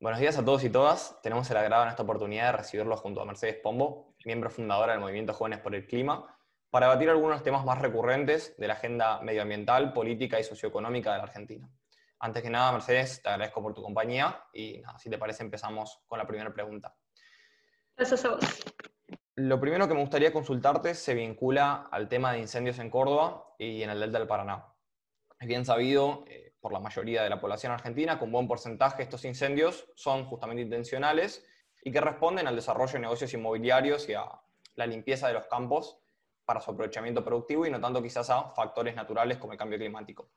Buenos días a todos y todas. Tenemos el agrado en esta oportunidad de recibirlos junto a Mercedes Pombo, miembro fundadora del Movimiento Jóvenes por el Clima, para debatir algunos temas más recurrentes de la agenda medioambiental, política y socioeconómica de la Argentina. Antes que nada, Mercedes, te agradezco por tu compañía y si te parece empezamos con la primera pregunta. Gracias a vos. Lo primero que me gustaría consultarte se vincula al tema de incendios en Córdoba y en el Delta del Paraná. Es bien sabido, eh, por la mayoría de la población argentina, con buen porcentaje estos incendios son justamente intencionales y que responden al desarrollo de negocios inmobiliarios y a la limpieza de los campos para su aprovechamiento productivo y no tanto quizás a factores naturales como el cambio climático.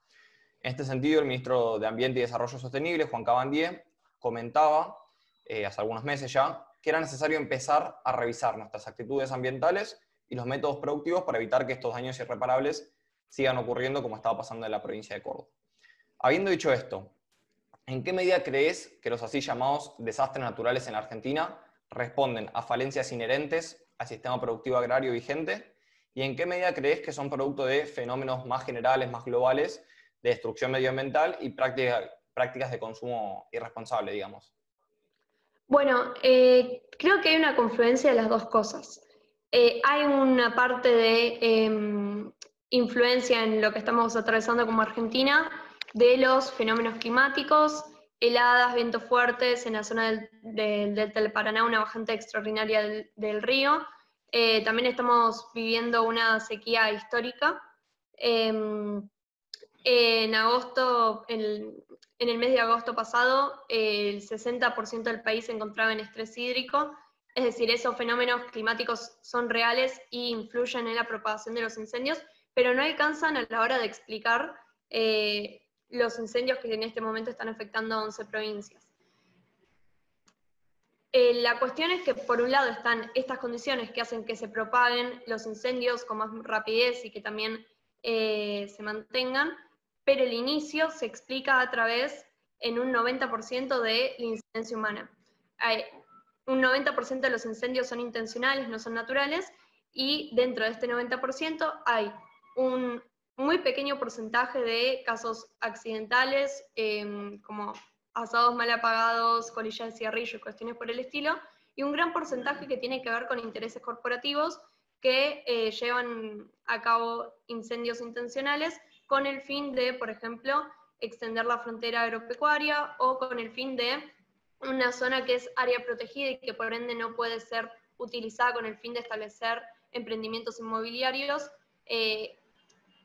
En este sentido, el ministro de Ambiente y Desarrollo Sostenible, Juan Cabandier, comentaba eh, hace algunos meses ya que era necesario empezar a revisar nuestras actitudes ambientales y los métodos productivos para evitar que estos daños irreparables sigan ocurriendo como estaba pasando en la provincia de Córdoba. Habiendo dicho esto, ¿en qué medida crees que los así llamados desastres naturales en la Argentina responden a falencias inherentes al sistema productivo agrario vigente? ¿Y en qué medida crees que son producto de fenómenos más generales, más globales, de destrucción medioambiental y prácticas de consumo irresponsable, digamos? Bueno, eh, creo que hay una confluencia de las dos cosas. Eh, hay una parte de em, influencia en lo que estamos atravesando como Argentina, de los fenómenos climáticos, heladas, vientos fuertes en la zona del, Delta del Paraná, una bajante extraordinaria del, río. Eh, también estamos viviendo una sequía histórica. Em, en agosto, en, el mes de agosto pasado, el 60% del país se encontraba en estrés hídrico, es decir, esos fenómenos climáticos son reales y influyen en la propagación de los incendios, pero no alcanzan a la hora de explicar eh, los incendios que en este momento están afectando a 11 provincias. Eh, la cuestión es que por un lado están estas condiciones que hacen que se propaguen los incendios con más rapidez y que también eh, se mantengan, pero el inicio se explica a través en un 90% de la incidencia humana. Hay, un 90% de los incendios son intencionales, no son naturales, y dentro de este 90% hay un muy pequeño porcentaje de casos accidentales, em, como asados mal apagados, colillas de cigarrillo y cuestiones por el estilo, y un gran porcentaje que tiene que ver con intereses corporativos que eh, llevan a cabo incendios intencionales con el fin de, por ejemplo, extender la frontera agropecuaria o con el fin de una zona que es área protegida y que por ende no puede ser utilizada con el fin de establecer emprendimientos inmobiliarios eh,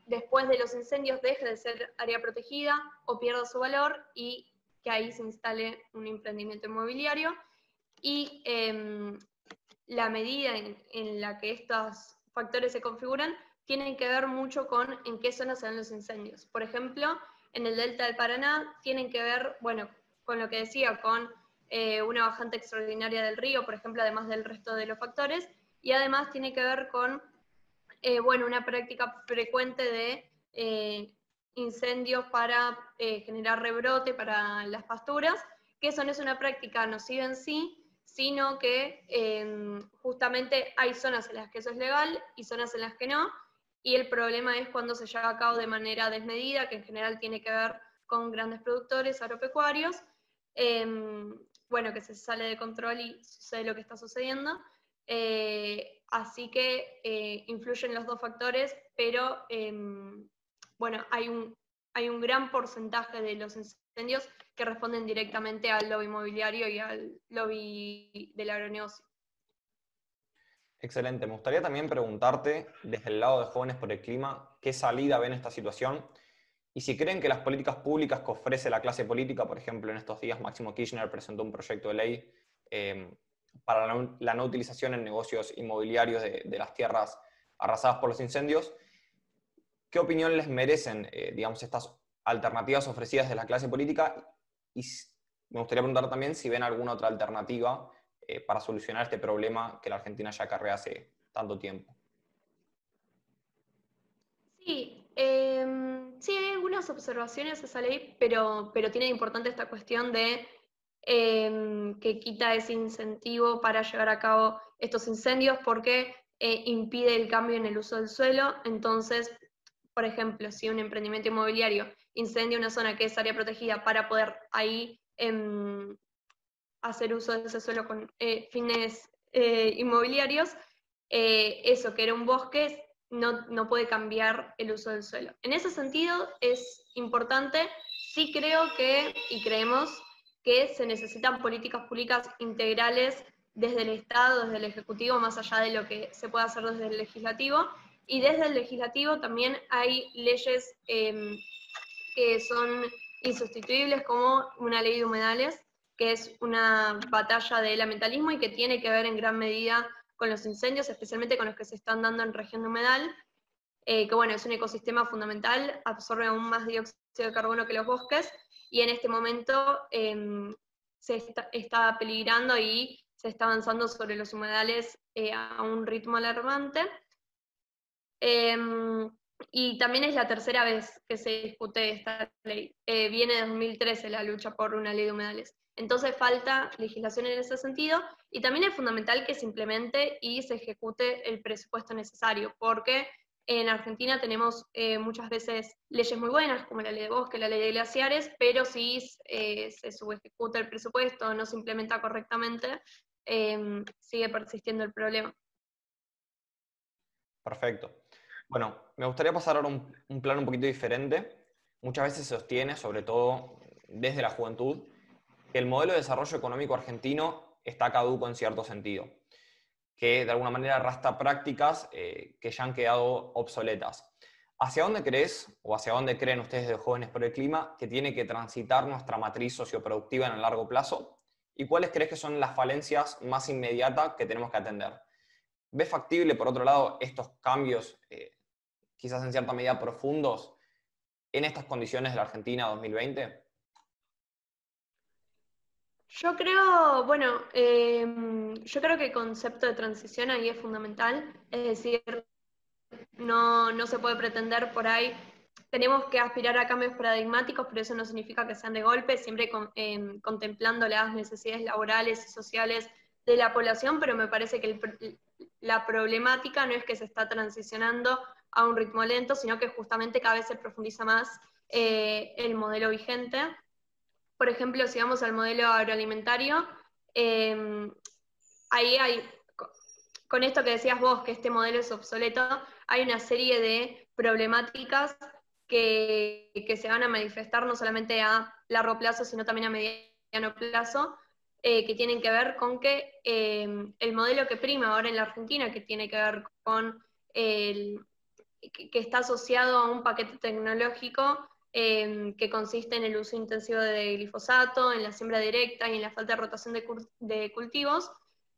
después de los incendios deje de ser área protegida o pierda su valor y que ahí se instale un emprendimiento inmobiliario. Y em, la medida en, la que estos factores se configuran tienen que ver mucho con en qué zonas se dan los incendios. Por ejemplo, en el delta del Paraná tienen que ver, bueno, con lo que decía, con eh, una bajante extraordinaria del río, por ejemplo, además del resto de los factores, y además tiene que ver con eh, bueno, una práctica frecuente de eh, incendios para generar rebrote para las pasturas, que eso no es una práctica nociva en sí, sino que justamente hay zonas en las que eso es legal y zonas en las que no, y el problema es cuando se lleva a cabo de manera desmedida, que en general tiene que ver con grandes productores agropecuarios, em, bueno, que se sale de control y sucede lo que está sucediendo. Así que eh, influyen los dos factores, pero em, bueno, hay un, hay un gran porcentaje de los incendios que responden directamente al lobby inmobiliario y al lobby del agronegocio. Excelente. Me gustaría también preguntarte, desde el lado de Jóvenes por el Clima, ¿qué salida ven esta situación? Y si creen que las políticas públicas que ofrece la clase política, por ejemplo, en estos días Máximo Kirchner presentó un proyecto de ley em, para la no, utilización en negocios inmobiliarios de, las tierras arrasadas por los incendios. ¿Qué opinión les merecen, eh, digamos, estas alternativas ofrecidas de la clase política? Y me gustaría preguntar también si ven alguna otra alternativa eh, para solucionar este problema que la Argentina ya acarrea hace tanto tiempo. Sí, em, sí, hay algunas observaciones a esa ley, pero, pero tiene importante esta cuestión de em, que quita ese incentivo para llevar a cabo estos incendios porque eh, impide el cambio en el uso del suelo. Entonces, por ejemplo, si un emprendimiento inmobiliario incendia una zona que es área protegida para poder ahí em, hacer uso de ese suelo con eh, fines eh, inmobiliarios, eso que era un bosque no, no, puede cambiar el uso del suelo. En ese sentido es importante, sí creo que, y creemos que se necesitan políticas públicas integrales desde el Estado, desde el Ejecutivo, más allá de lo que se puede hacer desde el Legislativo. Y desde el Legislativo también hay leyes em, que son insustituibles, como una ley de humedales, que es una batalla del ambientalismo y que tiene que ver en gran medida con los incendios, especialmente con los que se están dando en región de humedal, eh, que bueno, es un ecosistema fundamental, absorbe aún más dióxido de carbono que los bosques, y en este momento em, se está, peligrando y se está avanzando sobre los humedales eh, a un ritmo alarmante. Em, y también es la tercera vez que se discute esta ley. Eh, viene de 2013 la lucha por una ley de humedales. Entonces falta legislación en ese sentido y también es fundamental que se implemente y se ejecute el presupuesto necesario, porque en Argentina tenemos eh, muchas veces leyes muy buenas, como la ley de bosque, la ley de glaciares, pero si eh, se subejecuta el presupuesto, no se implementa correctamente, em, sigue persistiendo el problema. Perfecto. Bueno, me gustaría pasar ahora un, un plano un poquito diferente. Muchas veces se sostiene, sobre todo desde la juventud, que el modelo de desarrollo económico argentino está caduco en cierto sentido, que de alguna manera arrastra prácticas eh, que ya han quedado obsoletas. ¿Hacia dónde crees o hacia dónde creen ustedes de Jóvenes por el Clima que tiene que transitar nuestra matriz socioproductiva en el largo plazo? ¿Y cuáles crees que son las falencias más inmediatas que tenemos que atender? ¿Ves factible, por otro lado, estos cambios, eh, quizás en cierta medida profundos, en estas condiciones de la Argentina 2020? Yo creo, bueno, em, yo creo que el concepto de transición ahí es fundamental, es decir, no, no se puede pretender por ahí, tenemos que aspirar a cambios paradigmáticos, pero eso no significa que sean de golpe, siempre em, contemplando las necesidades laborales y sociales de la población, pero me parece que la problemática no es que se está transicionando a un ritmo lento, sino que justamente cada vez se profundiza más eh, el modelo vigente por ejemplo, si vamos al modelo agroalimentario, em, ahí hay, con esto que decías vos, que este modelo es obsoleto, hay una serie de problemáticas que, se van a manifestar no solamente a largo plazo, sino también a mediano plazo, eh, que tienen que ver con que em, el modelo que prima ahora en la Argentina, que tiene que ver con el, que está asociado a un paquete tecnológico Em, que consiste en el uso intensivo de glifosato, en la siembra directa y en la falta de rotación de, cultivos,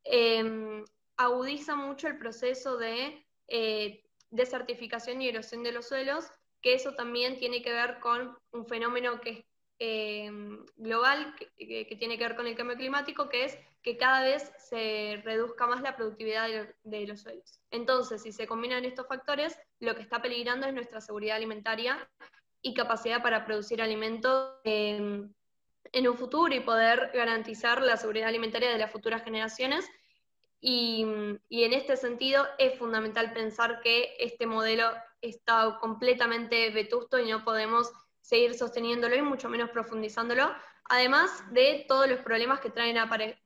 em, agudiza mucho el proceso de eh, desertificación y erosión de los suelos, que eso también tiene que ver con un fenómeno que es em, global, que, tiene que ver con el cambio climático, que es que cada vez se reduzca más la productividad de, los suelos. Entonces, si se combinan estos factores, lo que está peligrando es nuestra seguridad alimentaria y capacidad para producir alimentos em, en un futuro y poder garantizar la seguridad alimentaria de las futuras generaciones. Y, en este sentido es fundamental pensar que este modelo está completamente vetusto y no podemos seguir sosteniéndolo y mucho menos profundizándolo, además de todos los problemas que, traen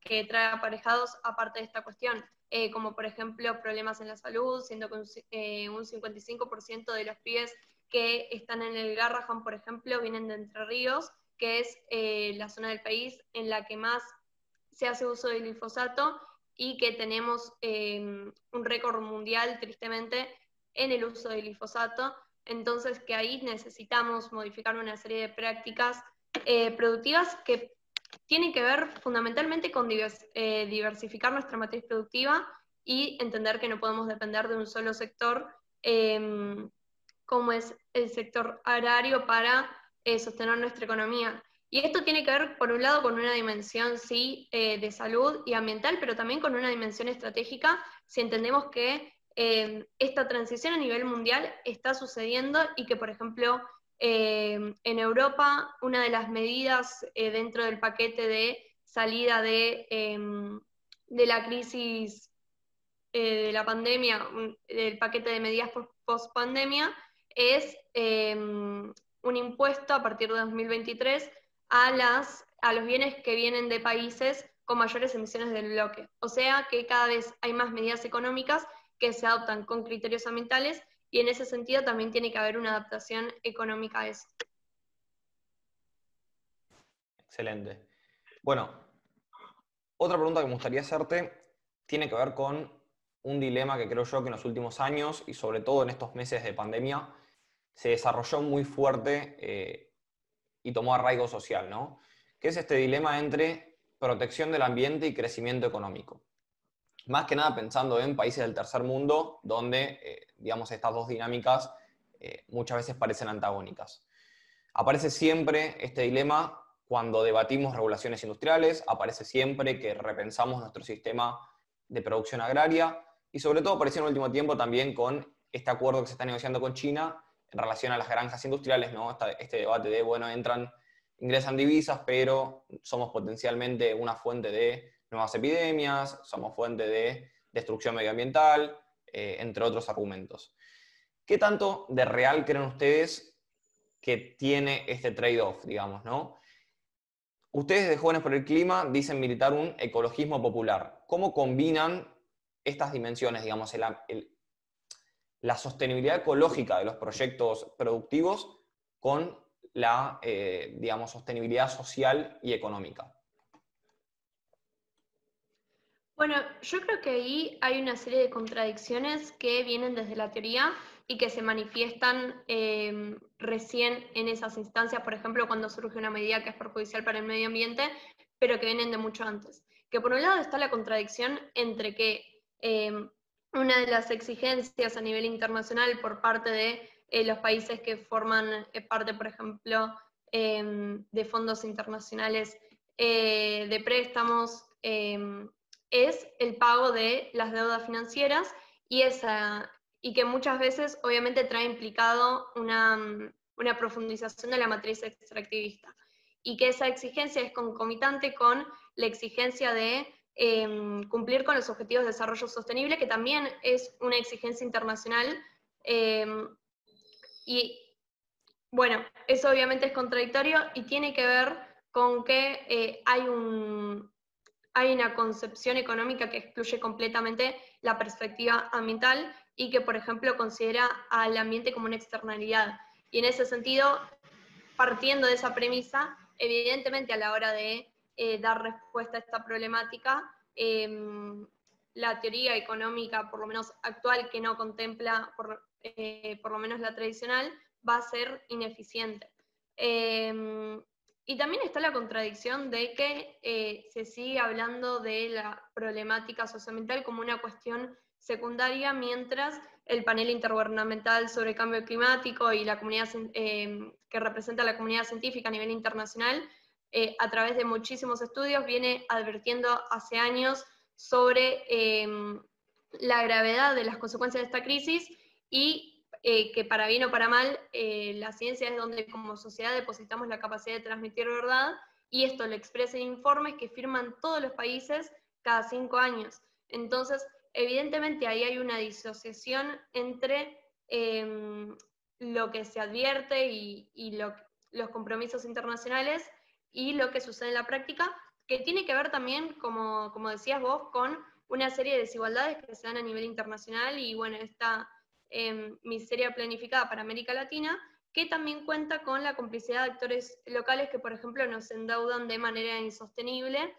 que trae aparejados aparte de esta cuestión, eh, como por ejemplo problemas en la salud, siendo que un, eh, un 55% de los pibes que están en el Garrahan, por ejemplo, vienen de Entre Ríos, que es eh, la zona del país en la que más se hace uso del glifosato y que tenemos em, un récord mundial, tristemente, en el uso del glifosato. Entonces, que ahí necesitamos modificar una serie de prácticas eh, productivas que tienen que ver fundamentalmente con eh, diversificar nuestra matriz productiva y entender que no podemos depender de un solo sector em, como es el sector agrario para eh, sostener nuestra economía. Y esto tiene que ver, por un lado, con una dimensión, sí, eh, de salud y ambiental, pero también con una dimensión estratégica, si entendemos que eh, esta transición a nivel mundial está sucediendo y que, por ejemplo, en Europa, una de las medidas dentro del paquete de salida de, de la crisis de la pandemia, del paquete de medidas post pandemia, es em, un impuesto a partir de 2023 a, las, a los bienes que vienen de países con mayores emisiones del bloque. O sea que cada vez hay más medidas económicas que se adoptan con criterios ambientales y en ese sentido también tiene que haber una adaptación económica a eso. Excelente. Bueno, otra pregunta que me gustaría hacerte tiene que ver con un dilema que creo yo que en los últimos años y sobre todo en estos meses de pandemia se desarrolló muy fuerte eh, y tomó arraigo social, ¿no? Que es este dilema entre protección del ambiente y crecimiento económico. Más que nada pensando en países del tercer mundo, donde, eh, digamos, estas dos dinámicas eh, muchas veces parecen antagónicas. Aparece siempre este dilema cuando debatimos regulaciones industriales, aparece siempre que repensamos nuestro sistema de producción agraria y sobre todo apareció en el último tiempo también con este acuerdo que se está negociando con China en relación a las granjas industriales, ¿no? este debate de, bueno, entran, ingresan divisas, pero somos potencialmente una fuente de nuevas epidemias, somos fuente de destrucción medioambiental, eh, entre otros argumentos. ¿Qué tanto de real creen ustedes que tiene este trade-off, digamos, no? Ustedes de Jóvenes por el Clima dicen militar un ecologismo popular. ¿Cómo combinan estas dimensiones, digamos, el, la sostenibilidad ecológica de los proyectos productivos con la, eh, digamos, sostenibilidad social y económica. Bueno, yo creo que ahí hay una serie de contradicciones que vienen desde la teoría y que se manifiestan em, recién en esas instancias, por ejemplo, cuando surge una medida que es perjudicial para el medio ambiente, pero que vienen de mucho antes. Que por un lado está la contradicción entre que em, una de las exigencias a nivel internacional por parte de eh, los países que forman eh, parte, por ejemplo, em, de fondos internacionales eh, de préstamos, em, es el pago de las deudas financieras y, esa, y que muchas veces obviamente trae implicado una, una profundización de la matriz extractivista. Y que esa exigencia es concomitante con la exigencia de Em, cumplir con los objetivos de desarrollo sostenible, que también es una exigencia internacional. Em, y bueno, eso obviamente es contradictorio y tiene que ver con que eh, hay, un, hay una concepción económica que excluye completamente la perspectiva ambiental y que, por ejemplo, considera al ambiente como una externalidad. Y en ese sentido, partiendo de esa premisa, evidentemente a la hora de eh, dar respuesta a esta problemática. Em, la teoría económica, por lo menos actual, que no contempla, por, eh, por lo menos la tradicional, va a ser ineficiente. Em, y también está la contradicción de que eh, se sigue hablando de la problemática socioambiental como una cuestión secundaria, mientras el panel intergubernamental sobre el cambio climático y la comunidad em, que representa a la comunidad científica a nivel internacional eh, a través de muchísimos estudios, viene advirtiendo hace años sobre em, la gravedad de las consecuencias de esta crisis y eh, que para bien o para mal, eh, la ciencia es donde como sociedad depositamos la capacidad de transmitir verdad y esto lo expresa en informes que firman todos los países cada cinco años. Entonces, evidentemente ahí hay una disociación entre em, lo que se advierte y, los compromisos internacionales y lo que sucede en la práctica, que tiene que ver también, como, como decías vos, con una serie de desigualdades que se dan a nivel internacional y bueno, esta eh, miseria planificada para América Latina, que también cuenta con la complicidad de actores locales que, por ejemplo, nos endeudan de manera insostenible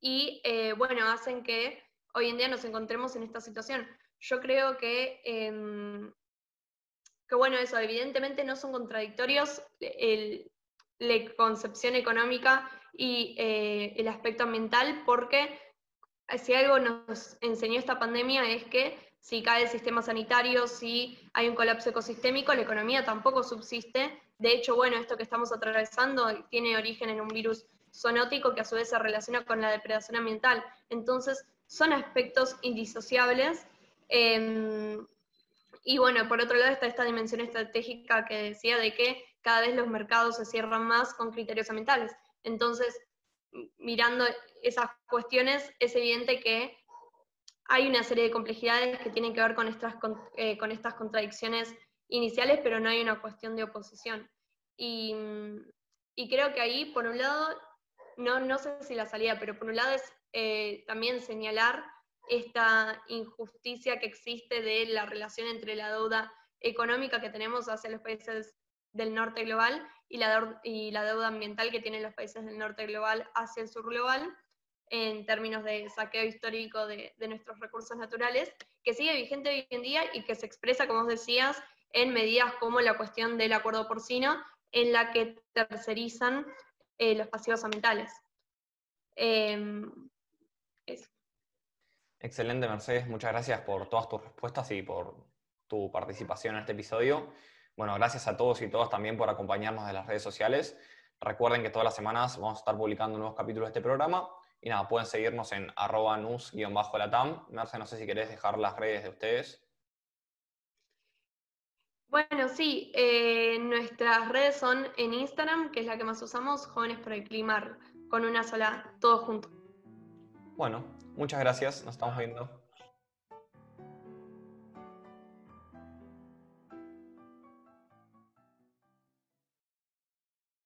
y, eh, bueno, hacen que hoy en día nos encontremos en esta situación. Yo creo que, em, que bueno, eso, evidentemente no son contradictorios el, la concepción económica y eh, el aspecto ambiental, porque si algo nos enseñó esta pandemia es que si cae el sistema sanitario, si hay un colapso ecosistémico, la economía tampoco subsiste. De hecho, bueno, esto que estamos atravesando tiene origen en un virus zoonótico que a su vez se relaciona con la depredación ambiental. Entonces, son aspectos indisociables. Em, Y bueno, por otro lado está esta dimensión estratégica que decía de que cada vez los mercados se cierran más con criterios ambientales. Entonces, mirando esas cuestiones, es evidente que hay una serie de complejidades que tienen que ver con estas, eh, con, estas contradicciones iniciales, pero no hay una cuestión de oposición. Y, creo que ahí, por un lado, no, no sé si la salida, pero por un lado es eh, también señalar esta injusticia que existe de la relación entre la deuda económica que tenemos hacia los países del norte global y la, y la deuda ambiental que tienen los países del norte global hacia el sur global en términos de saqueo histórico de, nuestros recursos naturales, que sigue vigente hoy en día y que se expresa, como vos decías, en medidas como la cuestión del acuerdo porcino, en la que tercerizan eh, los pasivos ambientales. Em, Excelente, Mercedes. Muchas gracias por todas tus respuestas y por tu participación en este episodio. Bueno, gracias a todos y todas también por acompañarnos de las redes sociales. Recuerden que todas las semanas vamos a estar publicando nuevos capítulos de este programa y nada, pueden seguirnos en arroba nus-latam. Merce, no sé si querés dejar las redes de ustedes. Bueno, sí, eh, nuestras redes son en Instagram, que es la que más usamos, Jóvenes por el Clima, con una sola, todo junto. Bueno, muchas gracias, nos estamos viendo.